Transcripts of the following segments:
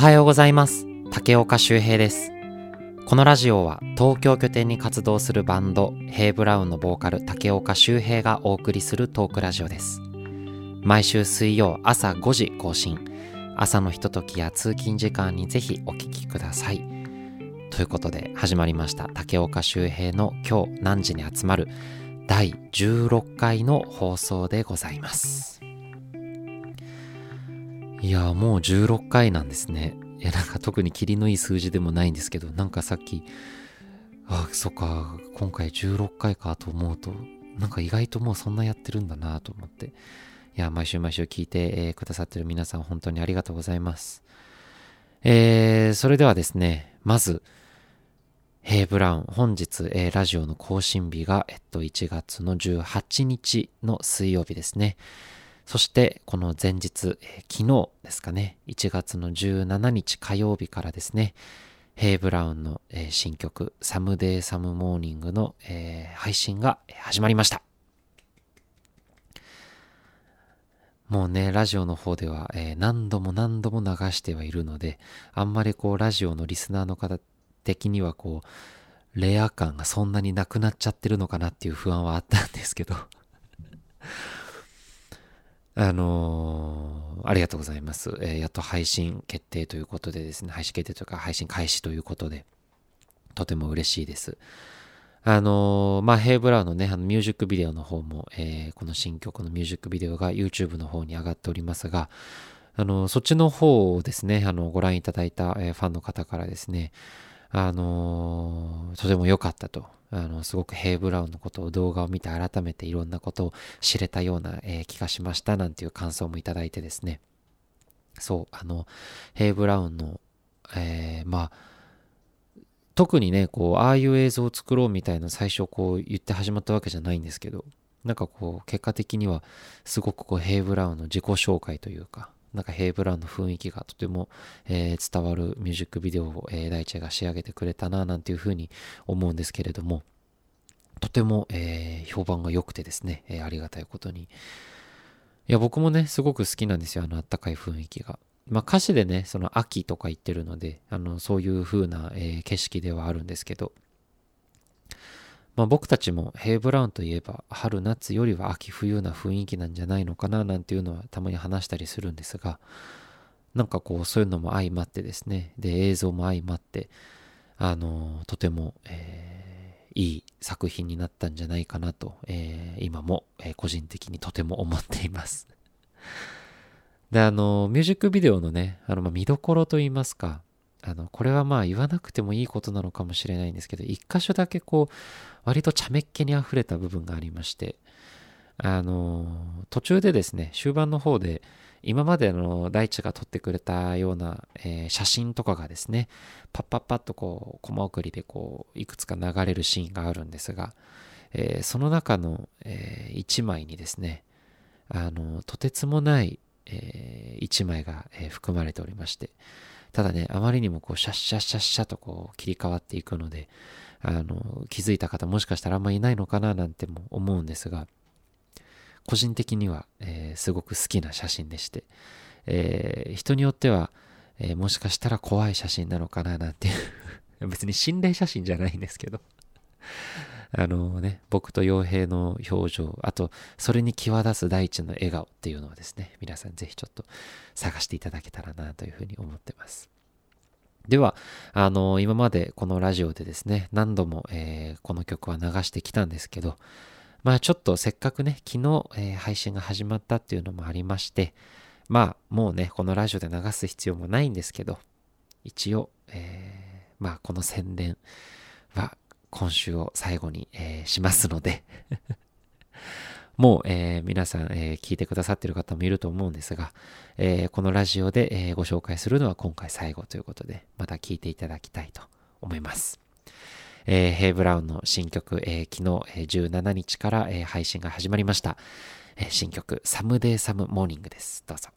はようございます。竹岡修平です。このラジオは東京拠点に活動するバンドヘイブラウンのボーカル竹岡修平がお送りするトークラジオです。毎週水曜朝5時更新。朝のひとときや通勤時間にぜひお聞きください。ということで始まりました。竹岡修平の今日何時に集まる第16回の放送でございます。いやもう16回なんですね。いやなんか特に霧のいい数字でもないんですけどなんかさっきあそっか今回16回かと思うとなんか意外ともうそんなやってるんだなと思って。いや毎週毎週聞いて、えー、くださってる皆さん本当にありがとうございます。えー、それではですねまずヘイブラウン、本日、えー、ラジオの更新日が、えっと、1月の18日の水曜日ですね。そして、この前日、えー、昨日ですかね、1月の17日火曜日からですね、ヘイブラウンの、えー、新曲、 Someday Some Morning の、えー、配信が始まりました。もうね、ラジオの方では、えー、何度も何度も流してはいるので、あんまりこう、ラジオのリスナーの方的にはこう、レア感がそんなになくなっちゃってるのかなっていう不安はあったんですけどあのー、ありがとうございます、えー、やっと配信決定ということでですね、配信決定というか配信開始ということで、とても嬉しいです。あのー、まあ、ヘイブラウのね、あのミュージックビデオの方も、え、この新曲のミュージックビデオが YouTube の方に上がっておりますが、あの、そっちの方をですね、あの、ご覧いただいた、え、ファンの方からですね、あのとても良かったと。あの、すごくヘイ・ブラウンのことを動画を見て改めていろんなことを知れたような、えー、気がしましたなんていう感想もいただいてですね。そう、あの、ヘイ・ブラウンの、えー、まあ、特にね、こう、ああいう映像を作ろうみたいな最初こう言って始まったわけじゃないんですけど、なんかこう、結果的にはすごくこう、ヘイ・ブラウンの自己紹介というか、なんかヘイブラウンの雰囲気がとても、えー、伝わるミュージックビデオを、えー、大地が仕上げてくれたななんていうふうに思うんですけれどもとても、えー、評判が良くてですね、え、ありがたいことに。いや僕もねすごく好きなんですよあのあったかい雰囲気が。まあ歌詞でねその秋とか言ってるのであのそういう風な、え、景色ではあるんですけど。まあ、僕たちもヘイブラウンといえば春夏よりは秋冬な雰囲気なんじゃないのかななんていうのはたまに話したりするんですがなんかこうそういうのも相まってですね。で映像も相まってあのとても、えー、いい作品になったんじゃないかなと、えー、今も、えー、個人的にとても思っています。であのミュージックビデオのねあの、まあ、見どころといいますかあのこれはまあ言わなくてもいいことなのかもしれないんですけど一箇所だけこう割と茶目っ気にあふれた部分がありましてあの途中でですね終盤の方で今までの大地が撮ってくれたような、えー、写真とかがですねパッパッパッとこうコマ送りでこういくつか流れるシーンがあるんですが、えー、その中の、えー、1枚にですねあのとてつもない、えー、1枚が、え、含まれておりましてただね、あまりにもこう、シャッシャッシャッシャとこう、切り替わっていくので、あの、気づいた方もしかしたらあんまりいないのかななんても思うんですが、個人的には、えー、すごく好きな写真でして、えー、人によっては、えー、もしかしたら怖い写真なのかななんていう別に心霊写真じゃないんですけど。あのね、僕と傭兵の表情、あと、それに際立つ大地の笑顔っていうのをですね、皆さんぜひちょっと探していただけたらなというふうに思ってます。では、あの、今までこのラジオでですね、何度も、えー、この曲は流してきたんですけど、まあちょっとせっかくね、昨日、えー、配信が始まったっていうのもありまして、まあもうね、このラジオで流す必要もないんですけど、一応、えー、まあこの宣伝は今週を最後に、えー、しますので もう、えー、皆さん、えー、聞いてくださってる方もいると思うんですが、えこのラジオで、えご紹介するのは今回最後ということで、また聞いていただきたいと思います。えヘイ・ブラウンの新曲、え昨日、え17日から、え配信が始まりました。え新曲、サムデイ・サム・モーニングです。どうぞ。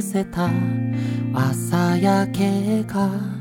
せた朝焼けが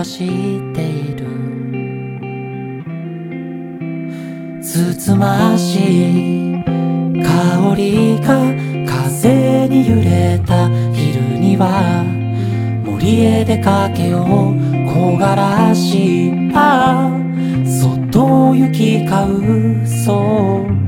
は知っている。つつましい香りが風に揺れた。昼には森へ出かけよう。木枯らしあそっと行き交う。そう。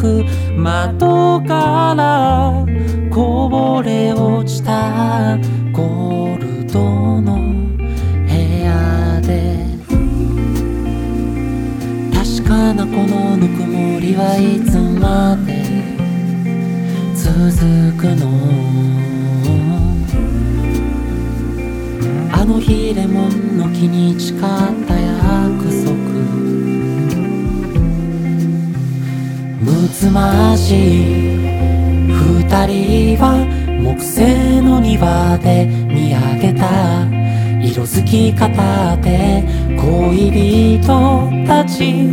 く窓からこぼれ落ちたゴールドの部屋で。確かなこのぬくもりはいつまで続くの？あの日レモンの木に誓っむつましい二人は木製の庭で見上げた色づき方で恋人たち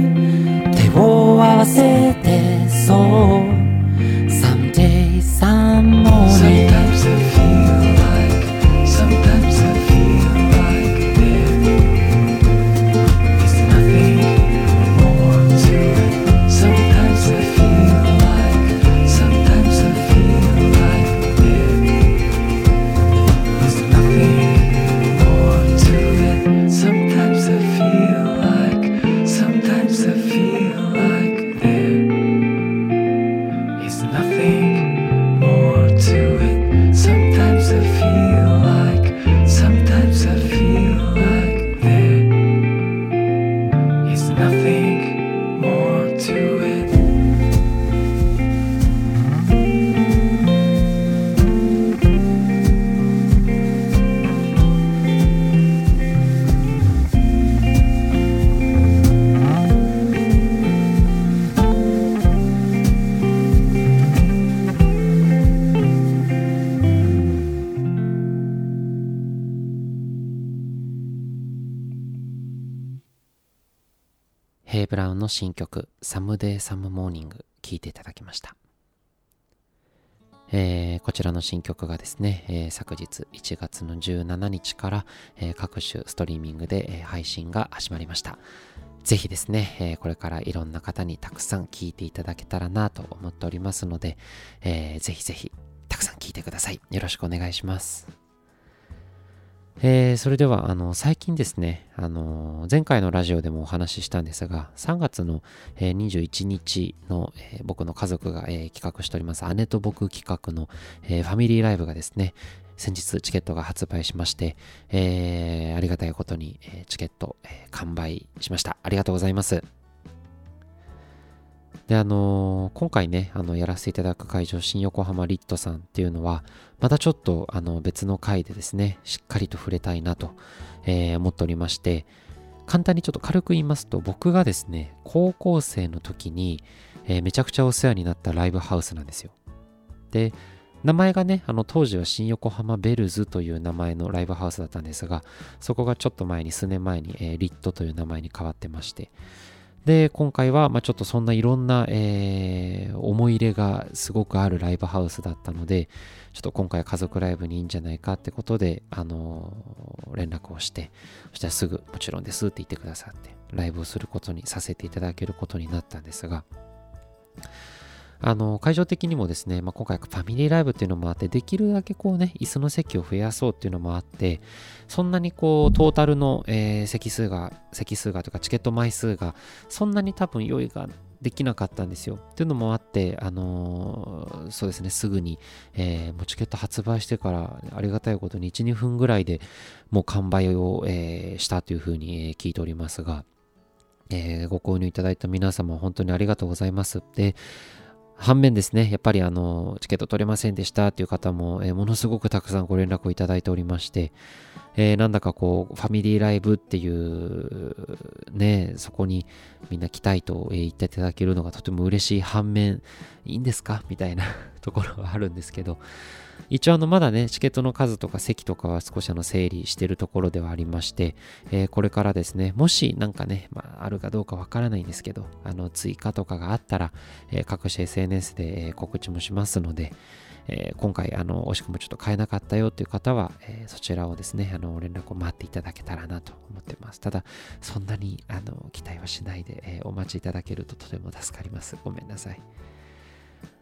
手を合わせてそう nothing 新曲「 Someday Some Morning」聴いていただきました、えーこちらの新曲がですね、えー昨日1月の17日から、えー各種ストリーミングで、え配信が始まりました。ぜひですね、えこれからいろんな方にたくさん聴いていただけたらなと思っておりますので、えーぜひぜひたくさん聴いてください。よろしくお願いします。えーそれではあの最近ですね、あの前回のラジオでもお話ししたんですが3月の、えー21日の、えー僕の家族が、えー企画しております姉と僕企画の、えーファミリーライブがですね先日チケットが発売しまして、えーありがたいことに、えーチケット、えー完売しました。ありがとうございます。で、あのー今回ね、あの、やらせていただく会場、新横浜リットさんっていうのは、またちょっと、あの、別の回でですね、しっかりと触れたいなと、えー思っておりまして、簡単にちょっと軽く言いますと、僕がですね、高校生の時に、えーめちゃくちゃお世話になったライブハウスなんですよ。で、名前がね、あの当時は新横浜ベルズという名前のライブハウスだったんですが、そこがちょっと前に、数年前に、えーリットという名前に変わってまして、で、今回は、まあ、ちょっとそんないろんな、えー思い入れがすごくあるライブハウスだったので、ちょっと今回家族ライブにいいんじゃないかってことで、あのー連絡をして、そしたらすぐもちろんですって言ってくださって、ライブをすることにさせていただけることになったんですが、あの会場的にもですね、まあ、今回ファミリーライブっていうのもあって、できるだけこうね、椅子の席を増やそうっていうのもあって、そんなにこう、トータルの、えー席数が、席数がというか、チケット枚数が、そんなに多分用意ができなかったんですよ。っていうのもあって、あのーそうですね、すぐに、えーもうチケット発売してから、ありがたいことに1、2分ぐらいでもう完売を、えーしたというふうに、聞いておりますが、えご購入いただいた皆様、本当にありがとうございます。で、反面ですね、やっぱりあの、チケット取れませんでしたっていう方も、えーものすごくたくさんご連絡をいただいておりまして、えーなんだかこう、ファミリーライブっていう、ね、そこにみんな来たいと、えー言っていただけるのがとても嬉しい反面、いいんですか？みたいな ところはあるんですけど、一応あの、まだね、チケットの数とか席とかは少しあの、整理してるところではありまして、えーこれからですね、もしなんかね、まあ、あるかどうかわからないんですけど、あの、追加とかがあったら、えー各種 SNS で、え告知もしますので、え今回、あの、惜しくもちょっと買えなかったよっていう方は、えそちらをですね、あの、連絡を待っていただけたらなと思ってます。ただ、そんなに、あの、期待はしないで、えお待ちいただけるととても助かります。ごめんなさい。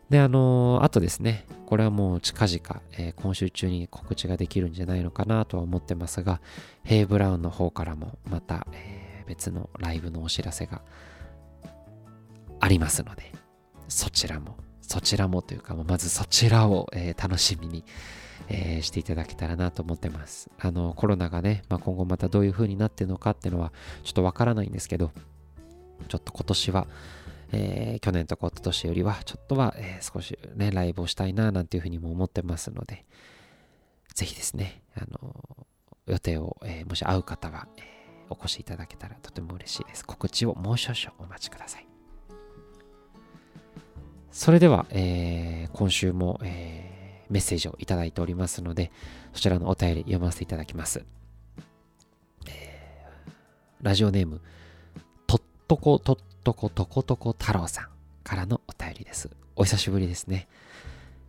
で、あのあとですね、これはもう近々、えー今週中に告知ができるんじゃないのかなとは思ってますが、ヘイブラウンの方からもまた、えー別のライブのお知らせがありますので、そちらも、そちらもというか、まずそちらを、えー楽しみに、えーしていただけたらなと思ってます。あの、コロナがね、まあ、今後またどういう風になってるのかっていうのはちょっとわからないんですけど、ちょっと今年は、えー去年とか一昨年よりは、ちょっとは、えー少しね、ライブをしたいな、なんていうふうにも思ってますので、ぜひですね、あの予定を、えーもし会う方は、えーお越しいただけたらとても嬉しいです。告知をもう少々お待ちください。それでは、えー今週も、えーメッセージをいただいておりますので、そちらのお便り読ませていただきます。ラジオネーム、とっとことっとことことこ太郎さんからのお便りです。お久しぶりですね。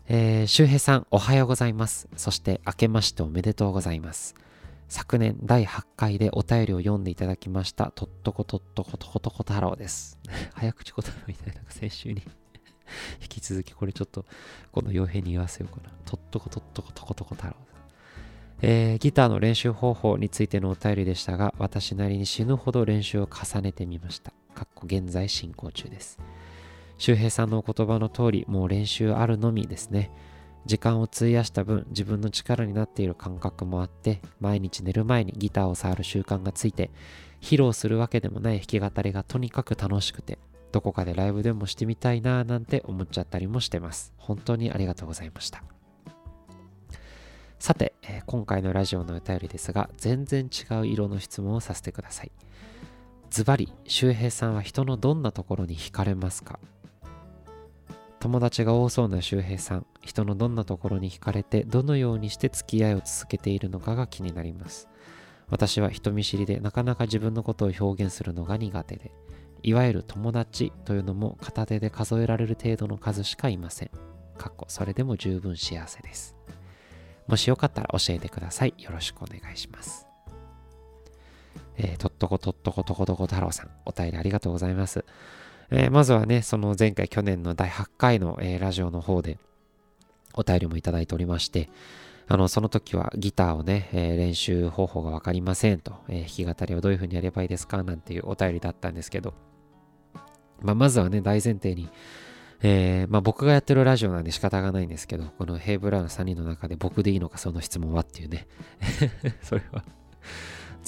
えー、周平さん、おはようございます。そして、明けましておめでとうございます。昨年第8回でお便りを読んでいただきました、とっとことっとことことこ太郎です。早口言葉みたいな、先週に 引き続き、これちょっと、この傭兵に言わせようかな。とっとことっとことことこ太郎えーギターの練習方法についてのお便りでしたが、私なりに死ぬほど練習を重ねてみました。かっこ現在進行中です。周平さんのお言葉の通り、もう練習あるのみですね。時間を費やした分、自分の力になっている感覚もあって、毎日寝る前にギターを触る習慣がついて、披露するわけでもない弾き語りがとにかく楽しくて、どこかでライブでもしてみたいなぁなんて思っちゃったりもしてます。本当にありがとうございました。さて、え今回のラジオのお便りですが、全然違う色の質問をさせてください。ズバリ、周平さんは人のどんなところに惹かれますか？友達が多そうな周平さん、人のどんなところに惹かれて、どのようにして付き合いを続けているのかが気になります。私は人見知りでなかなか自分のことを表現するのが苦手で、いわゆる友達というのも片手で数えられる程度の数しかいません。かっこそれでも十分幸せです。もしよかったら教えてください。よろしくお願いします。えーとっとことっとことことこ太郎さん、お便りありがとうございます。えーまずはね、その前回去年の第8回の、えーラジオの方でお便りもいただいておりまして、あの、その時はギターをね、えー練習方法がわかりませんと、えー弾き語りをどういう風にやればいいですかなんていうお便りだったんですけど、まあ、まずはね、大前提に、えーまあ、僕がやってるラジオなんで仕方がないんですけど、このヘイブラウン3人の中で僕でいいのかその質問はっていうね。それは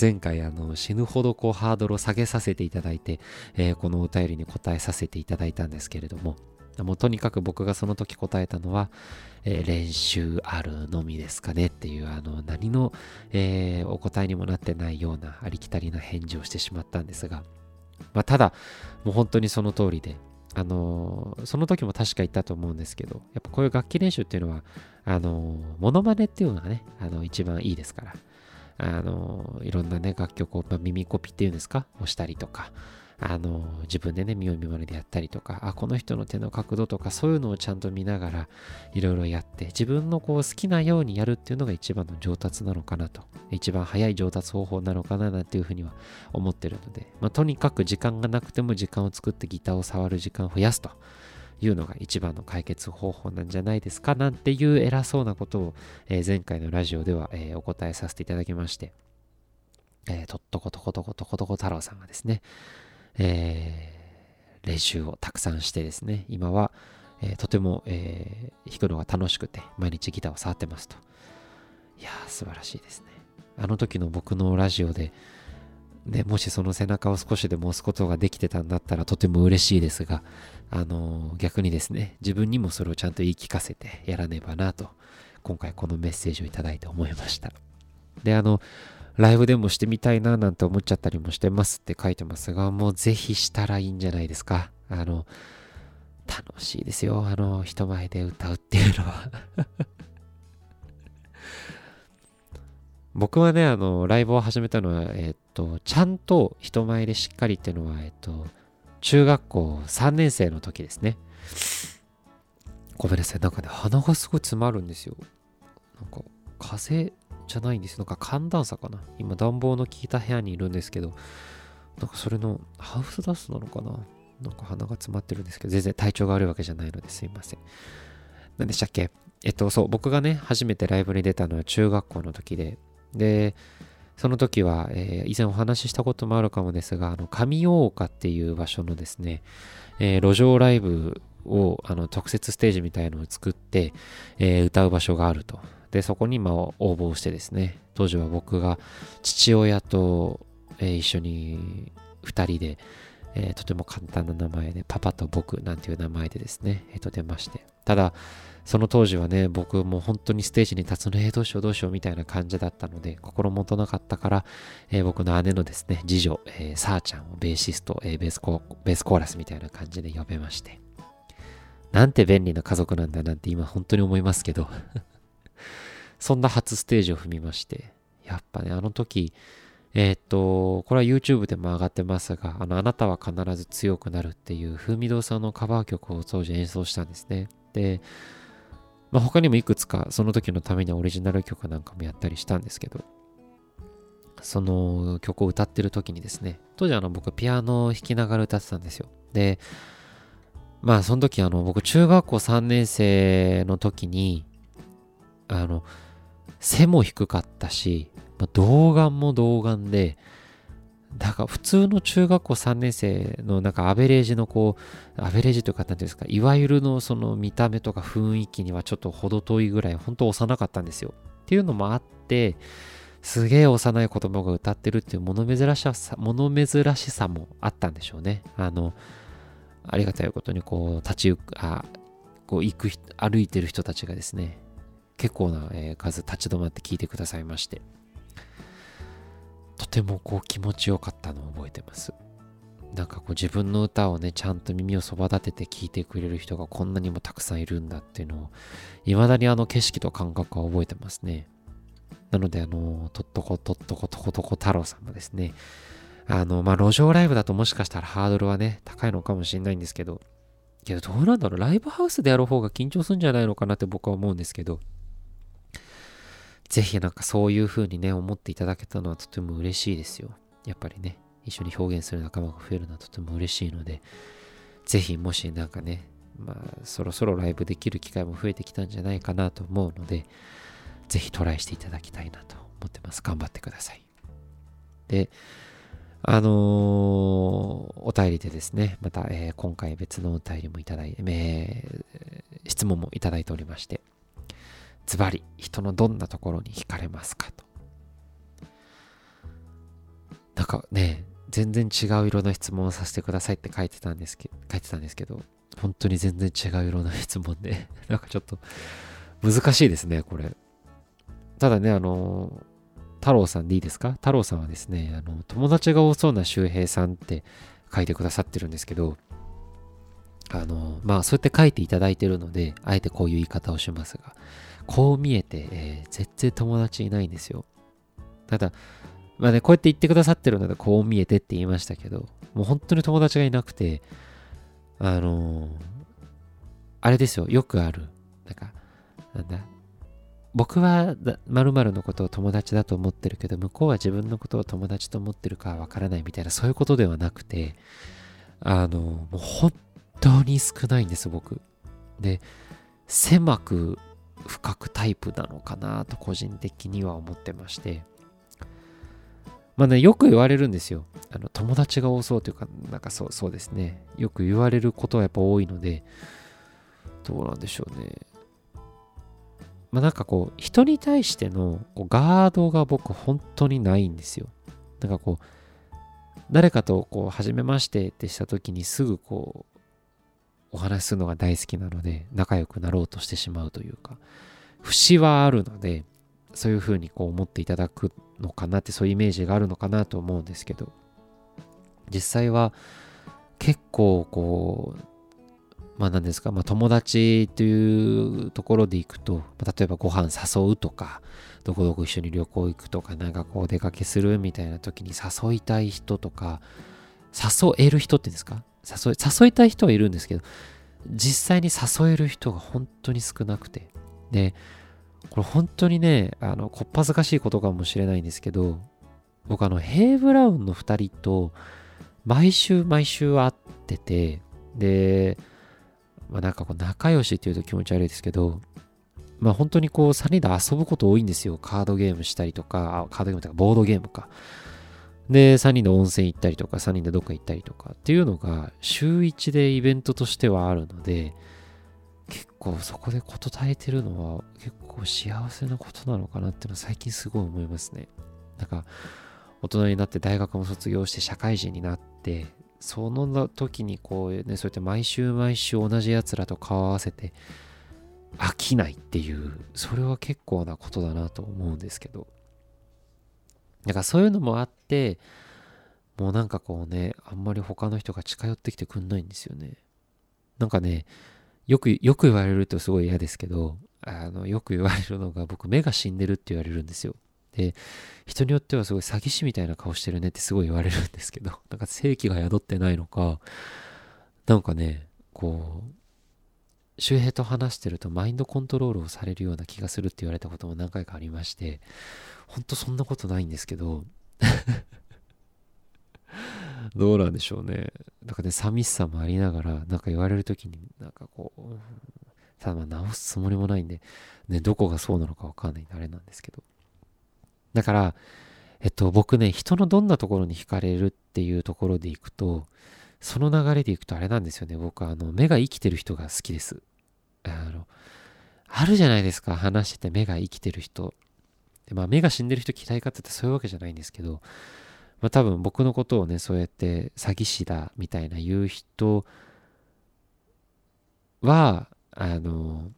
前回あの死ぬほどこうハードルを下げさせていただいて、えーこのお便りに答えさせていただいたんですけれども、もうとにかく僕がその時答えたのは、えー練習あるのみですかねっていうあの何の、えーお答えにもなってないようなありきたりな返事をしてしまったんですが、まあ、ただもう本当にその通りで、あのーその時も確か言ったと思うんですけど、やっぱこういう楽器練習っていうのは、あのーモノマネっていうのがね、あの一番いいですから、あのいろんなね、楽曲を、まあ、耳コピっていうんですか、をしたりとか、あの自分でね、見よう見まねでやったりとか、あ、この人の手の角度とか、そういうのをちゃんと見ながら、いろいろやって、自分のこう好きなようにやるっていうのが一番の上達なのかなと、一番早い上達方法なのかななんていうふうには思ってるので、まあ、とにかく時間がなくても時間を作ってギターを触る時間を増やすと。いうのが一番の解決方法なんじゃないですかなんていう偉そうなことを、えー前回のラジオでは、えーお答えさせていただきまして、えーとっとことことことことこ太郎さんがですね、えー練習をたくさんしてですね、今は、えーとても、えー弾くのが楽しくて、毎日ギターを触ってますと。いやー、素晴らしいですね。あの時の僕のラジオで、ね、もしその背中を少しでも押すことができてたんだったらとても嬉しいですが、あの逆にですね、自分にもそれをちゃんと言い聞かせてやらねばなと、今回このメッセージをいただいて思いました。で、あの、ライブでもしてみたいななんて思っちゃったりもしてますって書いてますが、もうぜひしたらいいんじゃないですか。あの、楽しいですよ。あの、人前で歌うっていうのは。僕はね、あの、ライブを始めたのは、えっと、ちゃんと人前でしっかりっていうのは、えっと、中学校3年生の時ですね。ごめんなさい。なんかね、鼻がすごい詰まるんですよ。なんか、風邪じゃないんですよ。なんか寒暖差かな。今、暖房の効いた部屋にいるんですけど、なんかそれのハウスダストなのかななんか鼻が詰まってるんですけど、全然体調が悪いわけじゃないのですいません。何でしたっけ？えっと、そう、僕がね、初めてライブに出たのは中学校の時で、で、その時は、えー以前お話ししたこともあるかもですが、あの、上大岡っていう場所のですね、えー路上ライブを、あの、特設ステージみたいなのを作って、えー歌う場所があると。で、そこに、まあ、応募してですね、当時は僕が父親と、えー一緒に2人で、えーとても簡単な名前で、パパと僕なんていう名前でですね、えーと出まして。ただ、その当時はね、僕も本当にステージに立つの、えーどうしようどうしようみたいな感じだったので、心もとなかったから、えー僕の姉のですね、次女、えー、さーちゃんをベーシスト、えーベースコベースコーラスみたいな感じで呼べまして。なんて便利な家族なんだなんて今本当に思いますけど、そんな初ステージを踏みまして、やっぱね、あの時、えーっと、これは YouTube でも上がってますが、あの、あなたは必ず強くなるっていう、風味堂さんのカバー曲を当時演奏したんですね。で、まあ、他にもいくつかその時のためにオリジナル曲なんかもやったりしたんですけど、その曲を歌ってる時にですね、当時あの僕ピアノを弾きながら歌ってたんですよ。で、まあその時あの僕中学校3年生の時に、あの、背も低かったし、まあ、童顔も童顔で、だから普通の中学校3年生のなんかアベレージのこう、アベレージというか何ていうんですか、いわゆるのその見た目とか雰囲気にはちょっと程遠いぐらい、本当幼かったんですよ。っていうのもあって、すげえ幼い子供が歌ってるっていう物珍しさ、物珍しさもあったんでしょうね。あの、ありがたいことにこう、立ち行く、あ、こう行く、歩いてる人たちがですね、結構な、数立ち止まって聞いてくださいまして、とてもこう気持ちよかったのを覚えてます。なんかこう自分の歌をね、ちゃんと耳をそば立てて聞いてくれる人がこんなにもたくさんいるんだっていうのを、未だにあの景色と感覚は覚えてますね。なので、あの、とっとことっとことことこ太郎さんもですね、あの、まあ、路上ライブだともしかしたらハードルはね、高いのかもしれないんですけど、けどどうなんだろう、ライブハウスでやる方が緊張するんじゃないのかなって僕は思うんですけど、ぜひなんかそういう風にね、思っていただけたのはとても嬉しいですよ。やっぱりね、一緒に表現する仲間が増えるのはとても嬉しいので、ぜひもしなんかね、まあ、そろそろライブできる機会も増えてきたんじゃないかなと思うので、ぜひトライしていただきたいなと思ってます。頑張ってください。で、あのーお便りでですね、また、えー今回別のお便りもいただいて、えー質問もいただいておりまして、ズバリ、人のどんなところに惹かれますかと。なんかね、全然違う色の質問をさせてくださいって書いてたんですけど書いてたんですけど、本当に全然違う色の質問で、なんかちょっと難しいですね、これ。ただね、あの、太郎さんでいいですか？太郎さんはですね、あの、友達が多そうな周平さんって書いてくださってるんですけど、あの、まあ、そうやって書いていただいてるので、あえてこういう言い方をしますが、こう見えて、えー絶対友達いないんですよ。ただ、まあね、こうやって言ってくださってるので、こう見えてって言いましたけど、もう本当に友達がいなくて、あのーあれですよ、よくある。なんか、なんだ、僕は〇〇のことを友達だと思ってるけど、向こうは自分のことを友達と思ってるかわからないみたいな、そういうことではなくて、あの、もう本当に少ないんです、僕。で、狭く深くタイプなのかなと個人的には思ってまして、まあね、よく言われるんですよ。あの友達が多そうというか、なんかそうそうですね。よく言われることはやっぱ多いので、どうなんでしょうね。まあなんかこう、人に対してのこうガードが僕本当にないんですよ。なんかこう、誰かとこう、初めましてってした時にすぐこう、お話しするのが大好きなので、仲良くなろうとしてしまうというか、節はあるので、そういうふうにこう思っていただくのかなってそういうイメージがあるのかなと思うんですけど実際は結構こうまあ何ですか、まあ、友達というところで行くと、ま、例えばご飯誘うとかどこどこ一緒に旅行行くとかなんかこう出かけするみたいな時に誘いたい人とか誘える人っていうんですか誘い誘いたい人はいるんですけど実際に誘える人が本当に少なくてでこれ本当にね、あの、こっぱずかしいことかもしれないんですけど、僕あの、ヘイ・ブラウンの2人と、毎週毎週会ってて、で、まあなんかこう、仲良しっていうと気持ち悪いですけど、まあ本当にこう、3人で遊ぶこと多いんですよ。カードゲームしたりとか、カードゲームとか、ボードゲームか。で、3人で温泉行ったりとか、3人でどっか行ったりとかっていうのが、週1でイベントとしてはあるので、結構そこで事絶えてるのは結構幸せなことなのかなっていうのは最近すごい思いますね。なんか大人になって大学も卒業して社会人になってその時にこうねそうやって毎週毎週同じやつらと顔合わせて飽きないっていうそれは結構なことだなと思うんですけどだからそういうのもあってもうなんかこうねあんまり他の人が近寄ってきてくんないんですよねなんかねよく、よく言われるとすごい嫌ですけど、あの、よく言われるのが、僕、目が死んでるって言われるんですよ。で、人によってはすごい詐欺師みたいな顔してるねってすごい言われるんですけど、なんか正気が宿ってないのか、なんかね、こう、周平と話してるとマインドコントロールをされるような気がするって言われたことも何回かありまして、ほんとそんなことないんですけど、どうなんでしょうね。なんかね、寂しさもありながら、なんか言われるときに、なんかこう、ただまあ直すつもりもないんで、ね、どこがそうなのかわかんないんであれなんですけど。だから、えっと、僕ね、人のどんなところに惹かれるっていうところでいくと、その流れでいくとあれなんですよね。僕はあの、目が生きてる人が好きです。あの、あるじゃないですか。話してて目が生きてる人。でまあ、目が死んでる人嫌いかって言ってそういうわけじゃないんですけど、まあ、多分僕のことをね、そうやって詐欺師だみたいな言う人は、あの、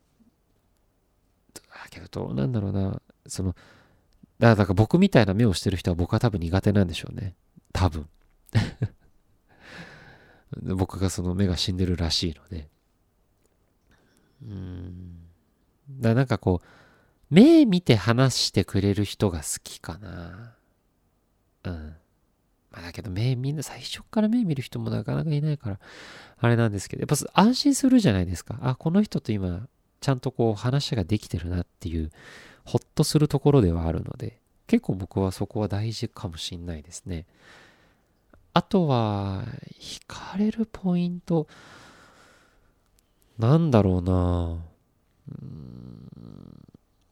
だけどどうなんだろうな、その、だから僕みたいな目をしてる人は僕は多分苦手なんでしょうね。多分。僕がその目が死んでるらしいので。うん。だなんかこう、目見て話してくれる人が好きかな。うん。まあ、だけど目みんな最初から目見る人もなかなかいないからあれなんですけどやっぱ安心するじゃないですかあこの人と今ちゃんとこう話ができてるなっていうほっとするところではあるので結構僕はそこは大事かもしんないですねあとは惹かれるポイントなんだろうな。うん。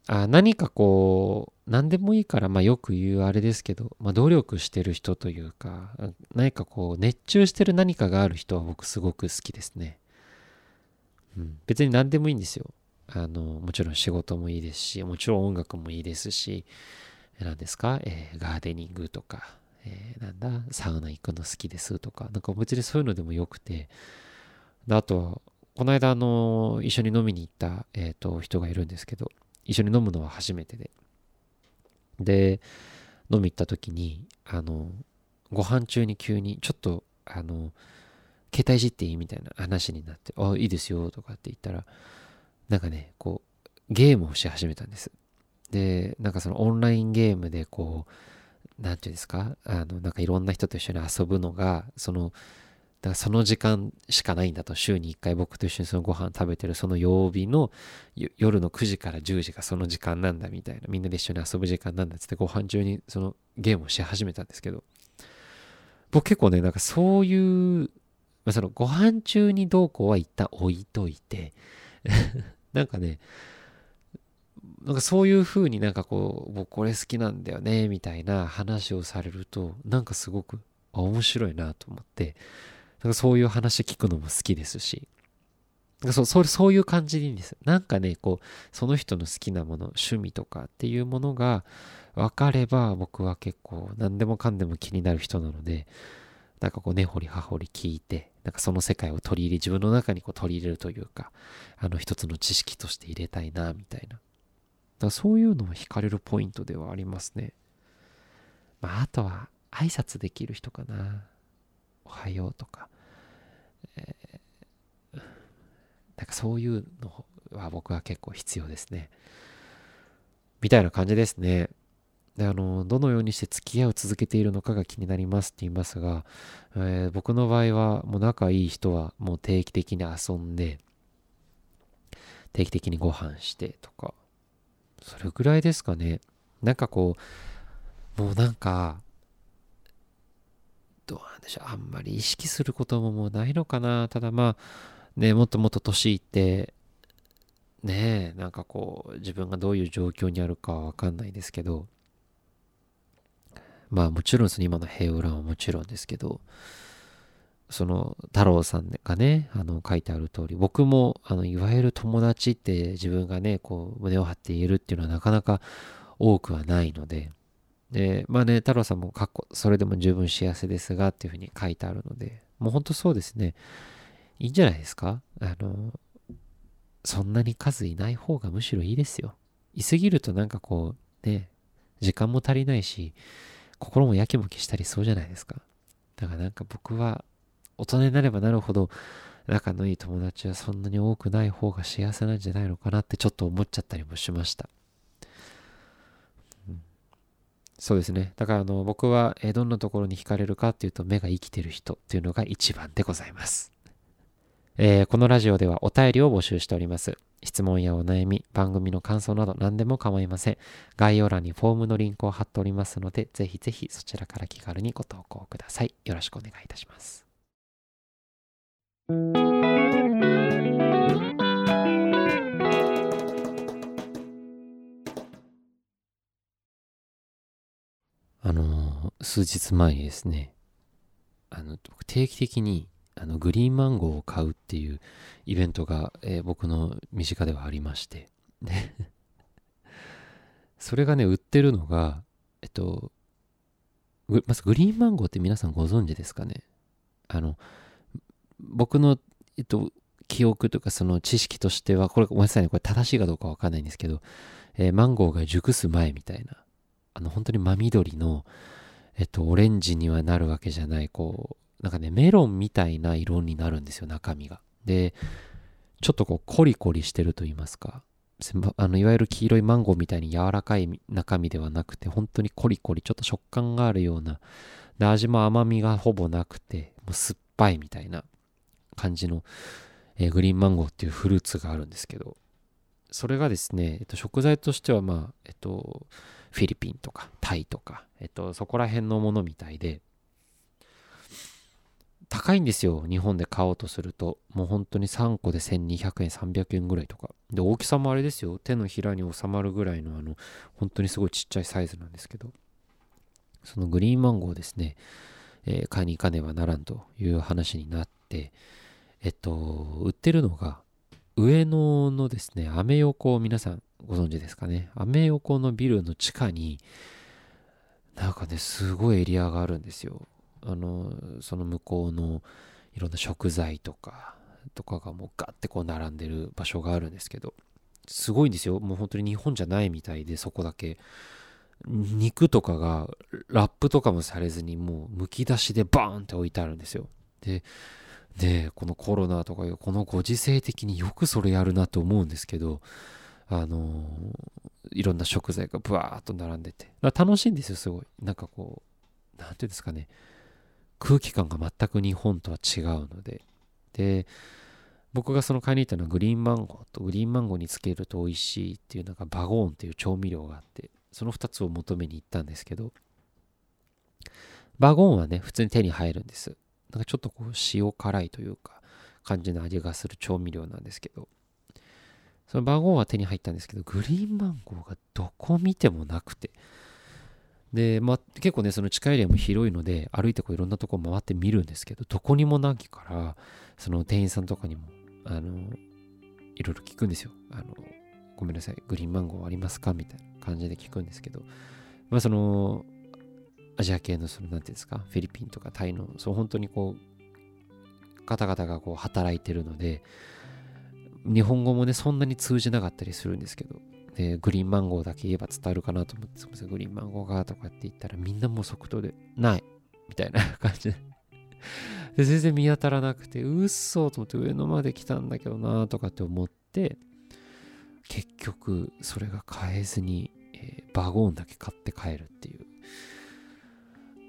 あ何かこう、何でもいいから、まあよく言うあれですけど、まあ努力してる人というか、何かこう、熱中してる何かがある人は僕すごく好きですね。うん、別に何でもいいんですよ。あの、もちろん仕事もいいですし、もちろん音楽もいいですし、何ですか、えー、ガーデニングとか、えー、なんだ、サウナ行くの好きですとか、なんか別にそういうのでもよくて、あとは、この間、あの、一緒に飲みに行った、えっ、ー、と、人がいるんですけど、一緒に飲むのは初めてで。で、飲み行った時に、あの、ご飯中に急に、ちょっと、あの、携帯いじっていいみたいな話になって、あ、いいですよ、とかって言ったら、なんかね、こう、ゲームをし始めたんです。で、なんかそのオンラインゲームでこう、なんていうんですか、あの、なんかいろんな人と一緒に遊ぶのが、その、だからその時間しかないんだと。週に1回僕と一緒にそのご飯食べてるその曜日の夜の9時から10時がその時間なんだみたいな。みんなで一緒に遊ぶ時間なんだっつってご飯中にそのゲームをし始めたんですけど。僕結構ねなんかそういう、まあ、そのご飯中にどうこうは一旦置いといて。なんかねなんかそういう風になんかこう、僕これ好きなんだよね、みたいな話をされると、なんかすごく、面白いなと思って、なんかそういう話聞くのも好きですし、なんかそうそうそういう感じでいいんです。なんかね、こう、その人の好きなもの、趣味とかっていうものが分かれば、僕は結構何でもかんでも気になる人なので、なんかこう根掘り葉掘り聞いて、なんかその世界を取り入れ、自分の中にこう取り入れるというか、あの一つの知識として入れたいな、みたいな。だそういうのも惹かれるポイントではありますね。まあ、あとは挨拶できる人かな。おはようとか。えーなんかそういうのは僕は結構必要ですね。みたいな感じですね。であのどのようにして付き合いを続けているのかが気になりますって言いますが、えー僕の場合はもう仲いい人はもう定期的に遊んで定期的にご飯してとかそれぐらいですかねなんかこうもうなんかどうなんでしょうあんまり意識することももうないのかな。ただまあねもっともっと年いってねえなんかこう自分がどういう状況にあるかはわかんないですけどまあもちろんその今の平浦はもちろんですけどその太郎さんがねあの書いてある通り僕もあのいわゆる友達って自分がねこう胸を張って言えるっていうのはなかなか多くはないのででまあね太郎さんもかっこそれでも十分幸せですがっていうふうに書いてあるのでもうほんとそうですね。いいんじゃないですか？あのそんなに数いない方がむしろいいですよ。いすぎるとなんかこうね時間も足りないし心もやきもきしたりそうじゃないですか。だからなんか僕は大人になればなるほど仲のいい友達はそんなに多くない方が幸せなんじゃないのかなってちょっと思っちゃったりもしました、うんそうですねだからあの僕はえどんなところに惹かれるかっていうと目が生きてる人っていうのが一番でございますえーこのラジオではお便りを募集しております。質問やお悩み、番組の感想など何でも構いません。概要欄にフォームのリンクを貼っておりますので、ぜひぜひそちらから気軽にご投稿ください。よろしくお願いいたします。あの数日前にですね、あの、定期的にあのグリーンマンゴーを買うっていうイベントが、えー僕の身近ではありまして。で それがね売ってるのがえっとまずグリーンマンゴーって皆さんご存知ですかね？あの僕のえっと記憶とかその知識としてはこれごめんなさいね。これ正しいかどうかわかんないんですけど、えーマンゴーが熟す前みたいな。あの本当に真緑のえっとオレンジにはなるわけじゃないこうなんかね、メロンみたいな色になるんですよ、中身が。で、ちょっとこう、コリコリしてると言いますか、あのいわゆる黄色いマンゴーみたいに柔らかい中身ではなくて、本当にコリコリ、ちょっと食感があるような、で、味も甘みがほぼなくて、もう酸っぱいみたいな感じの、えーグリーンマンゴーっていうフルーツがあるんですけど、それがですね、えっと、食材としては、まあ、えっと、フィリピンとかタイとか、えっと、そこら辺のものみたいで、高いんですよ日本で買おうとすると。もう本当に3個で1200円300円ぐらいとか。で大きさもあれですよ。手のひらに収まるぐらいのあの本当にすごいちっちゃいサイズなんですけど。そのグリーンマンゴーですね、えー買いに行かねばならんという話になって。えっと売ってるのが上野のですねアメ横を皆さんご存知ですかね。アメ横のビルの地下になんかねすごいエリアがあるんですよ。あのその向こうのいろんな食材とかとかがもうガッてこう並んでる場所があるんですけどすごいんですよ。もう本当に日本じゃないみたいでそこだけ。肉とかがラップとかもされずにもうむき出しでバーンって置いてあるんですよ。ででこのコロナとかいうこのご時世的によくそれやるなと思うんですけどあのいろんな食材がブワーッと並んでて。楽しいんですよすごい。なんかこうなんていうんですかね。空気感が全く日本とは違うので。で僕がその買いに行ったのはグリーンマンゴーとグリーンマンゴーにつけると美味しいっていうなんかバゴーンっていう調味料があってその2つを求めに行ったんですけどバゴーンはね普通に手に入るんです。なんかちょっとこう塩辛いというか感じの味がする調味料なんですけどその番号は手に入ったんですけど、グリーンマンゴーがどこ見てもなくて。で、まあ、結構ね、その地下エリアも広いので、歩いてこういろんなとこ回って見るんですけど、どこにもないから、その店員さんとかにも、あの、いろいろ聞くんですよ。あの、ごめんなさい、グリーンマンゴーありますか？みたいな感じで聞くんですけど、まあ、その、アジア系の、その、なんていうんですか、フィリピンとかタイの、そう、本当にこう、方々がこう働いてるので、日本語もね、そんなに通じなかったりするんですけど、で、グリーンマンゴーだけ言えば伝わるかなと思って、すみません、グリーンマンゴーがとかって言ったら、みんなもう即答で、ないみたいな感じで。で、全然見当たらなくて、うっそと思って上野まで来たんだけどなとかって思って、結局、それが買えずに、えーバゴーンだけ買って帰るっていう。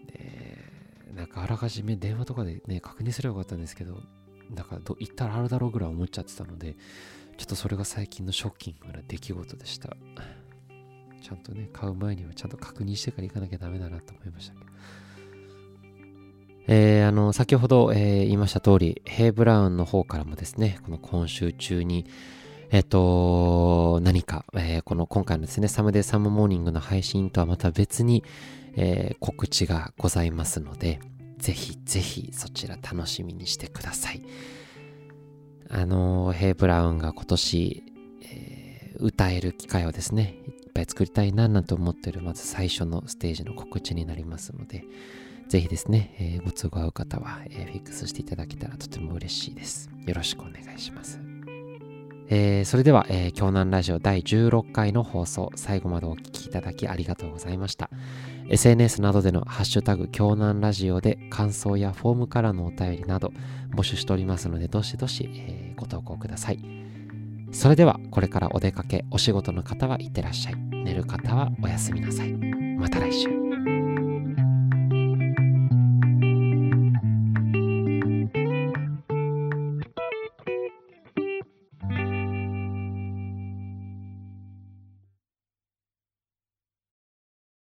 で、なんかあらかじめ電話とかでね、確認すればよかったんですけど、なんかど行ったらあるだろうぐらい思っちゃってたので、ちょっとそれが最近のショッキングな出来事でした。ちゃんとね、買う前にはちゃんと確認してから行かなきゃダメだなと思いましたけど。えーあの、先ほど、えー言いました通り、ヘイブラウンの方からもですね、この今週中に、えっ、と、何か、えーこの今回のですね、サムデーサムモーニングの配信とはまた別に、えー告知がございますので、ぜひぜひそちら楽しみにしてください。あの、ヘイブラウンが今年、えー歌える機会をですね、いっぱい作りたいななんて思ってる、まず最初のステージの告知になりますので、ぜひですね、えーご都合合う方は、えーフィックスしていただけたらとても嬉しいです。よろしくお願いします。えーそれでは、えー、京南ラジオ第16回の放送、最後までお聞きいただきありがとうございました。SNS などでのハッシュタグ京南ラジオで感想やフォームからのお便りなど募集しておりますので、どしどし、えーご投稿ください。それでは、これからお出かけ、お仕事の方はいってらっしゃい。寝る方はおやすみなさい。また来週。